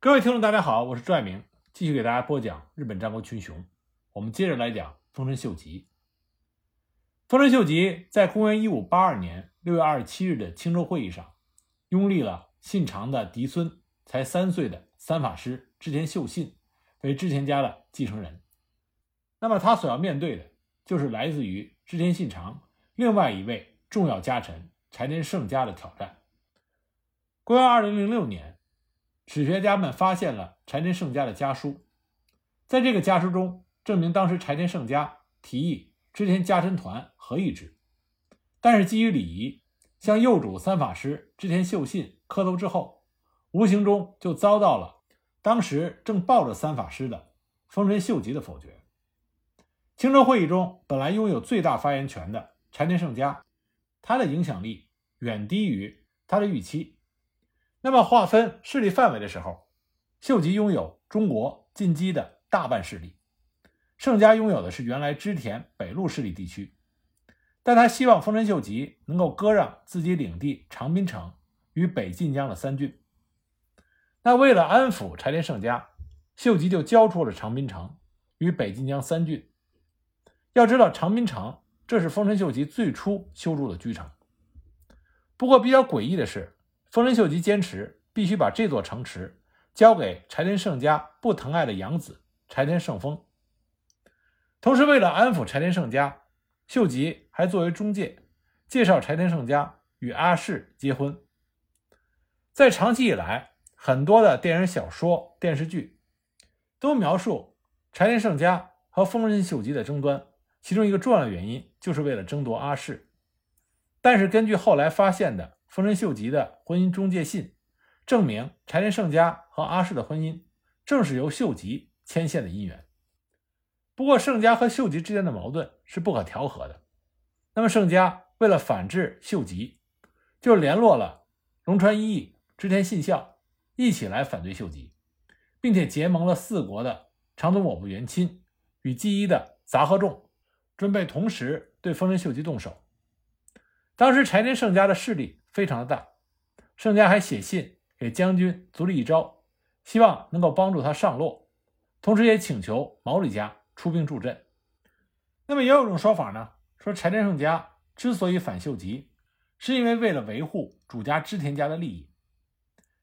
各位听众，大家好，我是朱爱明，继续给大家播讲日本战国群雄。我们接着来讲丰臣秀吉。丰臣秀吉在公元一五八二年六月二十七日的青州会议上，拥立了信长的嫡孙，才三岁的三法师织田秀信为织田家的继承人。那么他所要面对的，就是来自于织田信长另外一位重要家臣柴田胜家的挑战。公元二零零六年。史学家们发现了柴田胜家的家书，在这个家书中证明当时柴田胜家提议织田家臣团合议制，但是基于礼仪，向幼主三法师织田秀信磕头之后，无形中就遭到了当时正抱着三法师的丰臣秀吉的否决。青州会议中本来拥有最大发言权的柴田胜家，他的影响力远低于他的预期。那么划分势力范围的时候，秀吉拥有中国近畿的大半势力，盛家拥有的是原来织田北陆势力地区，但他希望丰臣秀吉能够割让自己领地长滨城与北近江的三郡。那为了安抚柴田胜家，秀吉就交出了长滨城与北近江三郡。要知道，长滨城这是丰臣秀吉最初修筑的居城。不过比较诡异的是。丰臣秀吉坚持必须把这座城池交给柴田胜家不疼爱的养子柴田胜丰。同时，为了安抚柴田胜家，秀吉还作为中介，介绍柴田胜家与阿市结婚。在长期以来，很多的电影、小说、电视剧都描述柴田胜家和丰臣秀吉的争端，其中一个重要的原因就是为了争夺阿市。但是，根据后来发现的。丰臣秀吉的婚姻中介信证明，柴田胜家和阿市的婚姻正是由秀吉牵线的姻缘。不过，胜家和秀吉之间的矛盾是不可调和的。那么，胜家为了反制秀吉，就联络了龙川一义、织田信孝一起来反对秀吉，并且结盟了四国的长宗我部元亲与纪伊的杂贺众，准备同时对丰臣秀吉动手。当时，柴田胜家的势力。非常的大，盛家还写信给将军足利义昭，希望能够帮助他上洛，同时也请求毛利家出兵助阵。那么也有一种说法呢，说柴田胜家之所以反秀吉，是因为为了维护主家织田家的利益。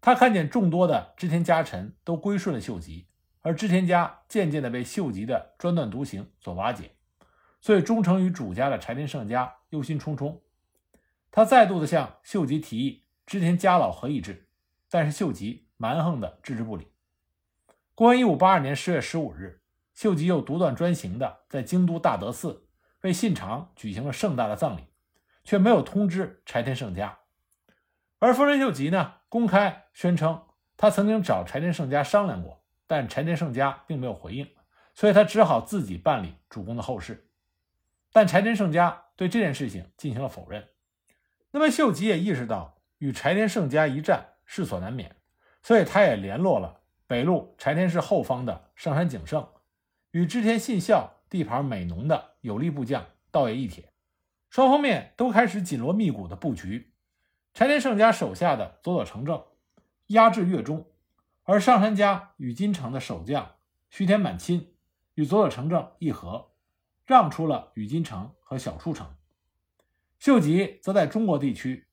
他看见众多的织田家臣都归顺了秀吉，而织田家渐渐的被秀吉的专断独行所瓦解，所以忠诚于主家的柴田胜家忧心忡忡。他再度的向秀吉提议织田家老合议制，但是秀吉蛮横的置之不理。公元一五八二年十月十五日，秀吉又独断专行的在京都大德寺为信长举行了盛大的葬礼，却没有通知柴田胜家。而丰臣秀吉呢，公开宣称他曾经找柴田胜家商量过，但柴田胜家并没有回应，所以他只好自己办理主公的后事。但柴田胜家对这件事情进行了否认。那么秀吉也意识到与柴田胜家一战势所难免，所以他也联络了北路柴田氏后方的上杉景胜，与织田信孝地盘美浓的有力部将道野义铁，双方面都开始紧锣密鼓的布局。柴田胜家手下的佐佐成正压制越中，而上杉家与金城的守将须田满亲与佐佐成正议和，让出了与金城和小出城。秀吉则在中国地区，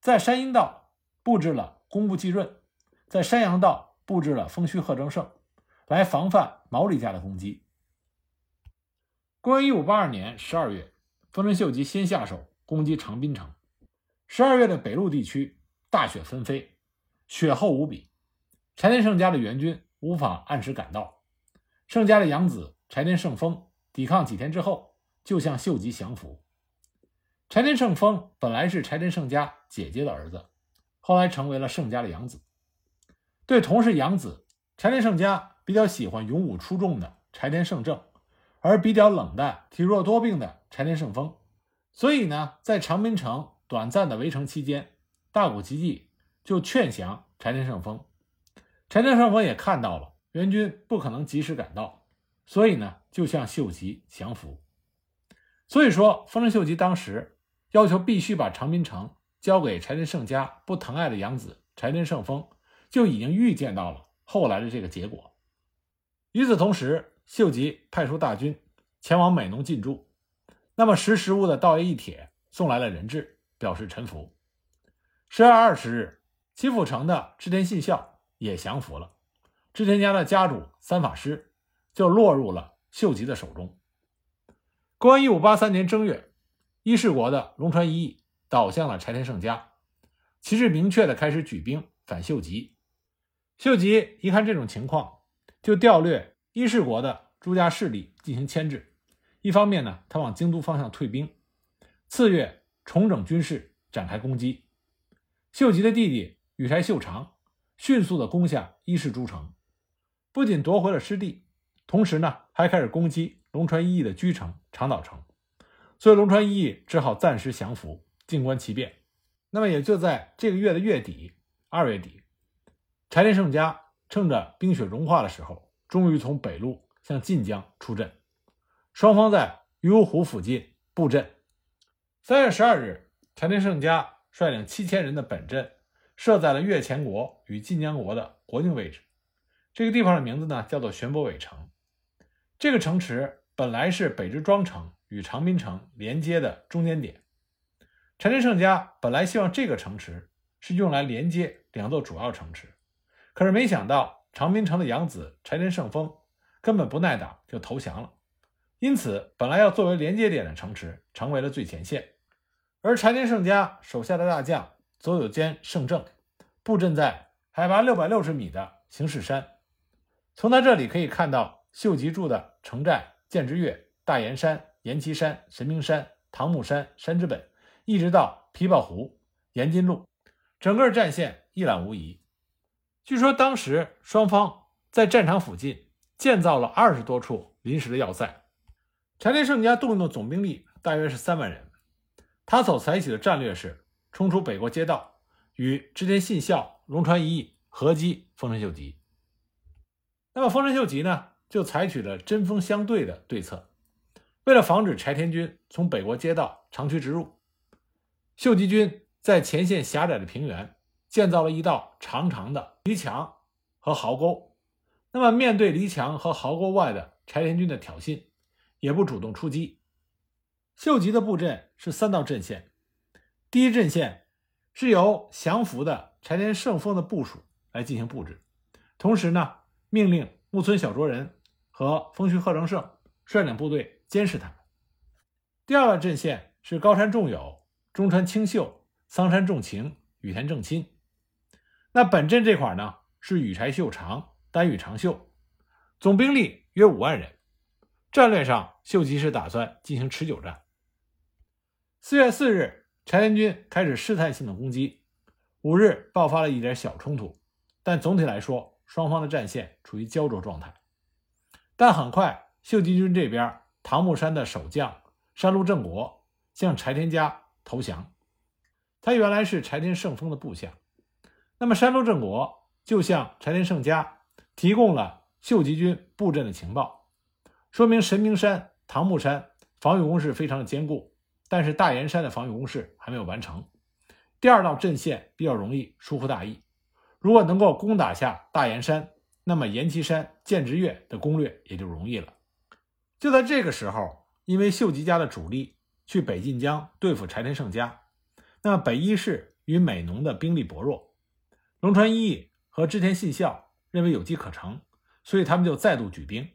在山阴道布置了工部继润，在山阳道布置了丰须贺正胜，来防范毛利家的攻击。公元一五八二年十二月，丰臣秀吉先下手攻击长滨城。十二月的北陆地区大雪纷飞，雪厚无比，柴田胜家的援军无法按时赶到。胜家的养子柴田胜丰抵抗几天之后，就向秀吉降服。柴田胜丰本来是柴田胜家姐姐的儿子，后来成为了胜家的养子。对同是养子，柴田胜家比较喜欢勇武出众的柴田胜正，而比较冷淡、体弱多病的柴田胜丰。所以呢，在长滨城短暂的围城期间，大谷吉继就劝降柴田胜丰。柴田胜丰也看到了援军不可能及时赶到，所以呢，就向秀吉降服。所以说，丰臣秀吉当时。要求必须把长滨城交给柴田胜家不疼爱的养子柴田胜丰，就已经预见到了后来的这个结果。与此同时，秀吉派出大军前往美浓进驻，那么识时务的道爷一铁送来了人质，表示臣服。十月二十日，岐阜城的织田信孝也降服了，织田家的家主三法师就落入了秀吉的手中。公元一五八三年正月，伊势国的龙川一义倒向了柴田胜家，旗帜明确的开始举兵反秀吉。秀吉一看这种情况，就调略伊势国的朱家势力进行牵制。一方面呢，他往京都方向退兵；次月重整军事，展开攻击。秀吉的弟弟羽柴秀长迅速的攻下伊势诸城，不仅夺回了失地，同时呢，还开始攻击。龙川一义的居城长岛城，所以龙川一义只好暂时降服，静观其变。那么也就在这个月的月底，二月底，柴田胜家趁着冰雪融化的时候，终于从北路向晋江出阵。双方在鱼湖湖附近布阵。三月十二日，柴田胜家率领七千人的本阵设在了越前国与晋江国的国境位置。这个地方的名字呢，叫做玄波尾城。这个城池。本来是北之庄城与长滨城连接的中间点，柴田胜家本来希望这个城池是用来连接两座主要城池，可是没想到长滨城的养子柴田胜丰根本不耐打就投降了，因此本来要作为连接点的城池成为了最前线，而柴田胜家手下的大将佐久间胜政布阵在海拔六百六十米的形势山，从他这里可以看到秀吉住的城寨。剑之岳、大岩山、岩岐山、神明山、唐木山、山之本，一直到琵琶湖、岩津路，整个战线一览无遗。据说当时双方在战场附近建造了二十多处临时的要塞。柴田胜家动用的总兵力大约是三万人，他所采取的战略是冲出北国街道，与织田信孝、龙川一义合击丰臣秀吉。那么丰臣秀吉呢？就采取了针锋相对的对策。为了防止柴田军从北国街道长驱直入，秀吉军在前线狭窄的平原建造了一道长长的篱墙和壕沟。那么，面对篱墙和壕沟外的柴田军的挑衅，也不主动出击。秀吉的布阵是三道阵线。第一阵线是由降服的柴田胜丰的部署来进行布置，同时呢，命令木村小卓人。和丰须贺正胜率领部队监视他们。第二个阵线是高山重友、中川清秀、桑山重晴、羽田正亲。那本阵这块呢是羽柴秀长、丹羽长秀，总兵力约五万人。战略上，秀吉是打算进行持久战。四月四日，柴田军开始试探性的攻击，五日爆发了一点小冲突，但总体来说，双方的战线处于焦灼状态。但很快，秀吉军这边唐木山的守将山路正国向柴田家投降。他原来是柴田胜丰的部下，那么山路正国就向柴田胜家提供了秀吉军布阵的情报，说明神明山、唐木山防御工事非常的坚固，但是大岩山的防御工事还没有完成。第二道阵线比较容易疏忽大意，如果能够攻打下大岩山。那么岩崎山、剑之岳的攻略也就容易了。就在这个时候，因为秀吉家的主力去北近江对付柴田胜家，那北伊势与美浓的兵力薄弱，龙川一义和织田信孝认为有机可乘，所以他们就再度举兵。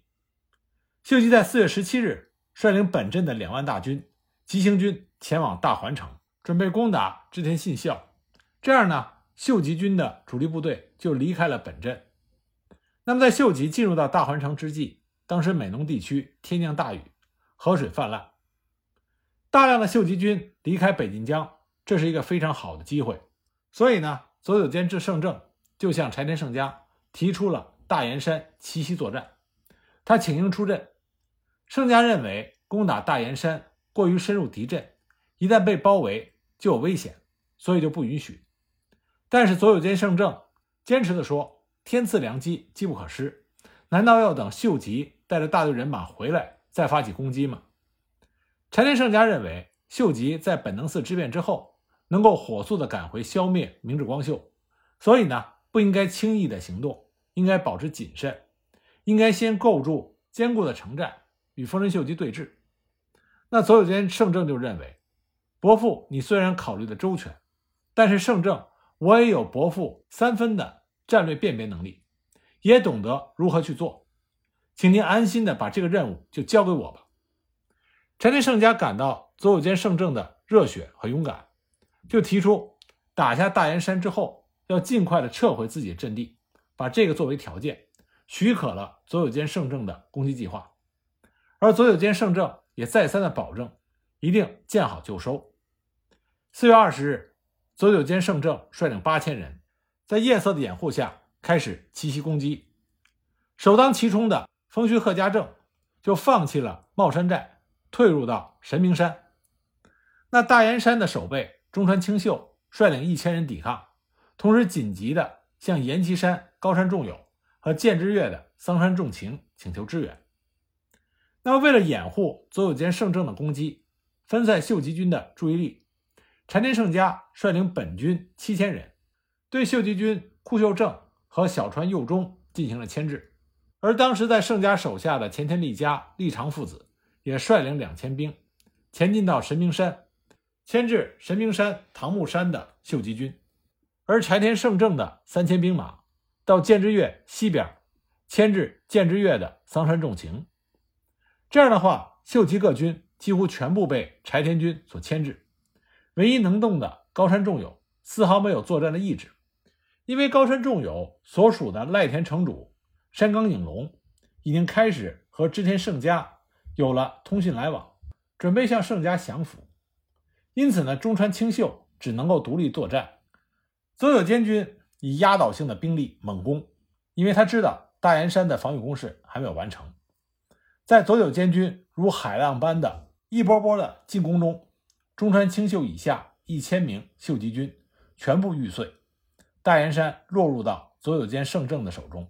秀吉在四月十七日率领本镇的两万大军急行军前往大环城，准备攻打织田信孝。这样呢，秀吉军的主力部队就离开了本镇。那么，在秀吉进入到大环城之际，当时美浓地区天降大雨，河水泛滥，大量的秀吉军离开北近江，这是一个非常好的机会。所以呢，佐久间治胜政就向柴田胜家提出了大岩山奇袭作战，他请缨出阵。胜家认为攻打大岩山过于深入敌阵，一旦被包围就有危险，所以就不允许。但是佐久间胜政坚持的说。天赐良机，机不可失。难道要等秀吉带着大队人马回来再发起攻击吗？柴田胜家认为，秀吉在本能寺之变之后，能够火速的赶回消灭明智光秀，所以呢，不应该轻易的行动，应该保持谨慎，应该先构筑坚固的城寨，与丰臣秀吉对峙。那佐久间胜政就认为，伯父你虽然考虑的周全，但是胜政我也有伯父三分的战略辨别能力，也懂得如何去做，请您安心的把这个任务就交给我吧。柴田胜家感到佐久间胜政的热血和勇敢，就提出打下大岩山之后，要尽快的撤回自己的阵地，把这个作为条件，许可了佐久间胜政的攻击计划。而佐久间胜政也再三的保证，一定见好就收。四月二十日，佐久间胜政率领八千人，在夜色的掩护下开始奇袭攻击。首当其冲的丰须贺家正就放弃了茂山寨。退入到神明山，那大岩山的守备中川清秀率领一千人抵抗，同时紧急的向岩崎山高山重友和剑之岳的桑山重情请求支援。那么，为了掩护佐久间胜政的攻击，分散秀吉军的注意力，柴田胜家率领本军七千人，对秀吉军库秀正和小川右中进行了牵制，而当时在胜家手下的前田利家、利长父子。也率领两千兵前进到神明山，牵制神明山唐木山的秀吉军；而柴田胜政的三千兵马到剑之岳西边，牵制剑之岳的桑山重情。这样的话，秀吉各军几乎全部被柴田军所牵制，唯一能动的高山重友丝毫没有作战的意志，因为高山重友所属的赖田城主山冈影龙已经开始和织田胜家。有了通信来往，准备向胜家降服，因此呢，中川清秀只能够独立作战。佐久间军以压倒性的兵力猛攻，因为他知道大岩山的防御工事还没有完成。在佐久间军如海浪般的一波波的进攻中，中川清秀以下一千名秀吉军全部玉碎，大岩山落入到佐久间胜政的手中。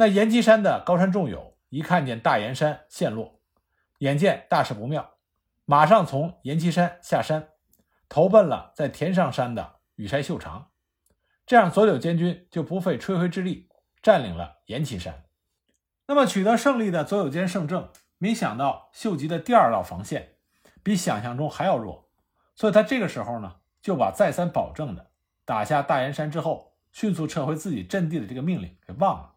那岩岐山的高山重友。一看见大岩山陷落，眼见大事不妙，马上从岩岐山下山，投奔了在田上山的羽柴秀长。这样，佐久间军就不费吹灰之力占领了岩岐山。那么，取得胜利的佐久间胜政，没想到秀吉的第二道防线比想象中还要弱，所以他这个时候呢，就把再三保证的打下大岩山之后迅速撤回自己阵地的这个命令给忘了，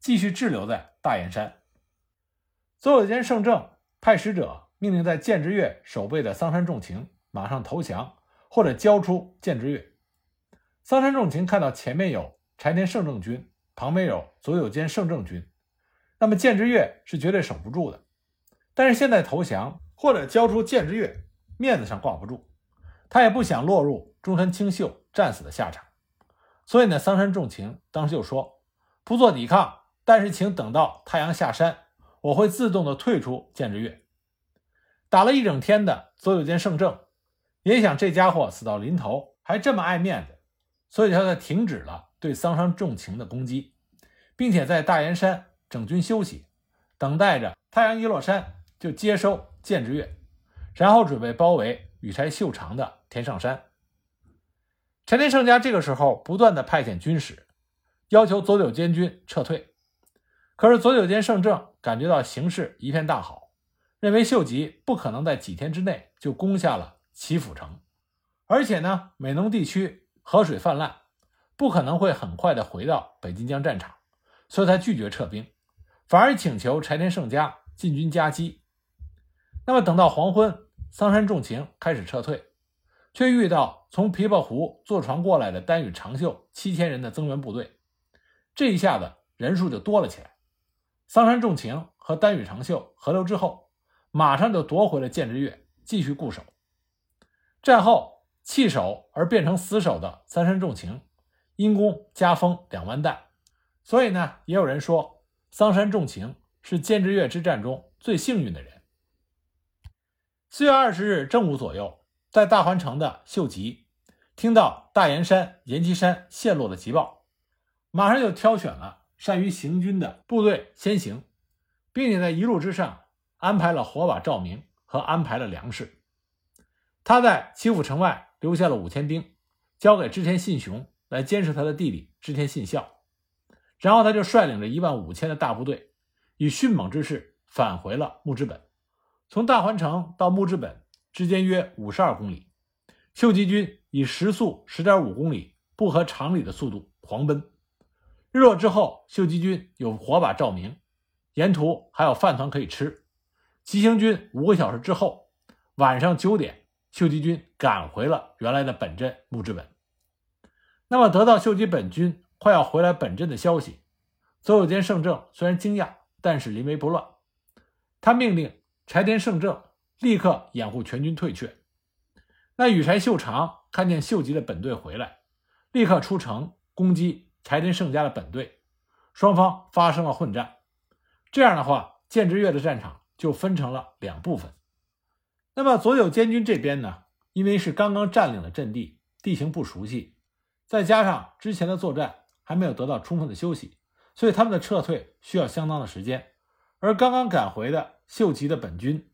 继续滞留在大岩山。佐久间胜政派使者命令在剑之岳守备的桑山重情马上投降，或者交出剑之岳。桑山重情看到前面有柴田胜政军，旁边有佐久间胜政军，那么剑之岳是绝对守不住的。但是现在投降或者交出剑之岳，面子上挂不住，他也不想落入中山清秀战死的下场。所以呢，桑山重情当时就说不做抵抗，但是请等到太阳下山。我会自动的退出剑之岳。打了一整天的佐久间胜政，也想这家伙死到临头还这么爱面子，所以他才停止了对桑山重情的攻击，并且在大岩山整军休息，等待着太阳一落山就接收剑之岳，然后准备包围羽柴秀长的田上山。柴田胜家这个时候不断的派遣军使，要求佐久间军撤退。可是佐久间胜政感觉到形势一片大好，认为秀吉不可能在几天之内就攻下了岐阜城，而且呢，美浓地区河水泛滥，不可能会很快的回到北近江战场，所以他拒绝撤兵，反而请求柴田胜家进军夹击。那么等到黄昏，桑山重情开始撤退，却遇到从琵琶湖坐船过来的丹羽长秀七千人的增援部队，这一下子人数就多了起来。桑山重情和丹羽长秀合流之后，马上就夺回了剑之岳，继续固守。战后弃守而变成死守的三山重情，因功加封两万石。所以呢，也有人说桑山重情是剑之岳之战中最幸运的人。四月二十日正午左右，在大环城的秀吉听到大岩山、岩岐山陷落的急报，马上就挑选了。善于行军的部队先行，并且在一路之上安排了火把照明和安排了粮食。他在岐阜城外留下了五千兵，交给织田信雄来监视他的弟弟织田信孝。然后他就率领着一万五千的大部队，以迅猛之势返回了木之本。从大环城到木之本之间约五十二公里，秀吉军以时速十点五公里，不合常理的速度狂奔。日落之后，秀吉军有火把照明，沿途还有饭团可以吃。急行军五个小时之后，晚上九点，秀吉军赶回了原来的本镇木之本。那么，得到秀吉本军快要回来本镇的消息，佐有间胜政虽然惊讶，但是临危不乱。他命令柴田胜政立刻掩护全军退却。那羽柴秀长看见秀吉的本队回来，立刻出城攻击柴田胜家的本队，双方发生了混战。这样的话，建之越的战场就分成了两部分。那么左久间军这边呢，因为是刚刚占领了阵地，地形不熟悉。再加上之前的作战还没有得到充分的休息，所以他们的撤退需要相当的时间。而刚刚赶回的秀吉的本军，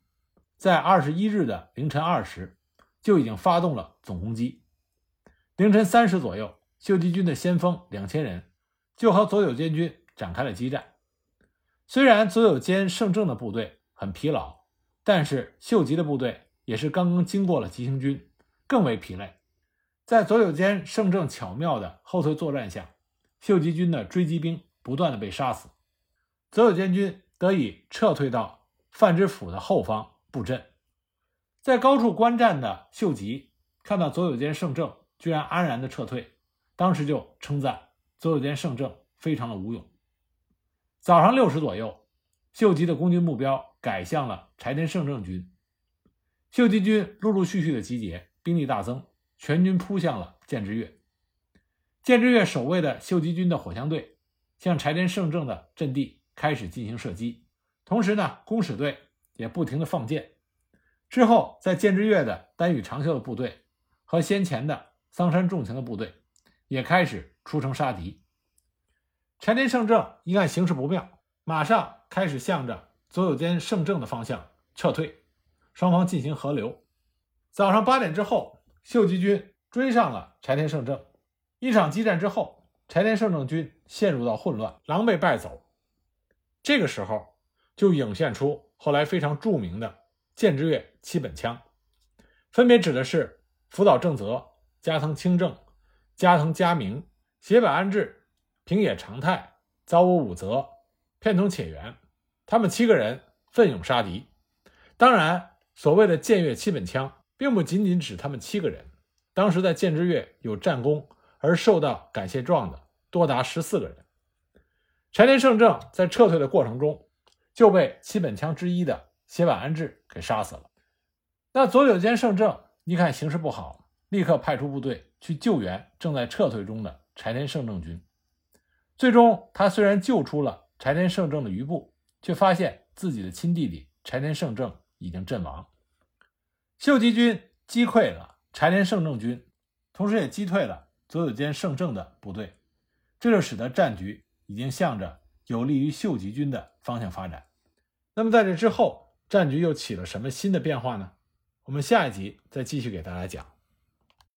在二十一日的凌晨二时就已经发动了总攻击。凌晨三时左右，秀吉军的先锋两千人就和佐久间军展开了激战。虽然佐久间胜政的部队很疲劳，但是秀吉的部队也是刚刚经过了急行军，更为疲累。在佐久间胜政巧妙的后退作战下，秀吉军的追击兵不断的被杀死，佐久间军得以撤退到范之府的后方布阵。在高处观战的秀吉看到佐久间胜政居然安然的撤退，当时就称赞佐久间胜政非常的无勇。早上六时左右，秀吉的攻击目标改向了柴田胜政军，秀吉军陆陆续续的集结，兵力大增。全军扑向了建之越，建之越守卫的秀吉军的火枪队向柴田胜政的阵地开始进行射击，同时呢，弓矢队也不停的放箭。之后，在建之越的丹羽长秀的部队和先前的桑山重晴的部队也开始出城杀敌。柴田胜政一看形势不妙，马上开始向着佐久间胜政的方向撤退，双方进行合流。早上八点之后。秀吉军追上了柴田胜政，一场激战之后，柴田胜政军陷入到混乱，狼狈败走。这个时候，就涌现出后来非常著名的建之越七本枪，分别指的是福岛正则、加藤清正、加藤嘉明、胁坂安治、平野长泰、早武武则、片桐且元，他们七个人奋勇杀敌。当然，所谓的建越七本枪。并不仅仅指他们七个人，当时在建之越有战功而受到感谢状的多达十四个人。柴田胜政在撤退的过程中就被七本枪之一的胁坂安治给杀死了。那佐久间胜政一看形势不好，立刻派出部队去救援正在撤退中的柴田胜政军。最终，他虽然救出了柴田胜政的余部，却发现自己的亲弟弟柴田胜政已经阵亡。秀吉军击溃了柴田胜政军，同时也击退了佐久间胜政的部队，这就使得战局已经向着有利于秀吉军的方向发展。那么在这之后，战局又起了什么新的变化呢？我们下一集再继续给大家讲。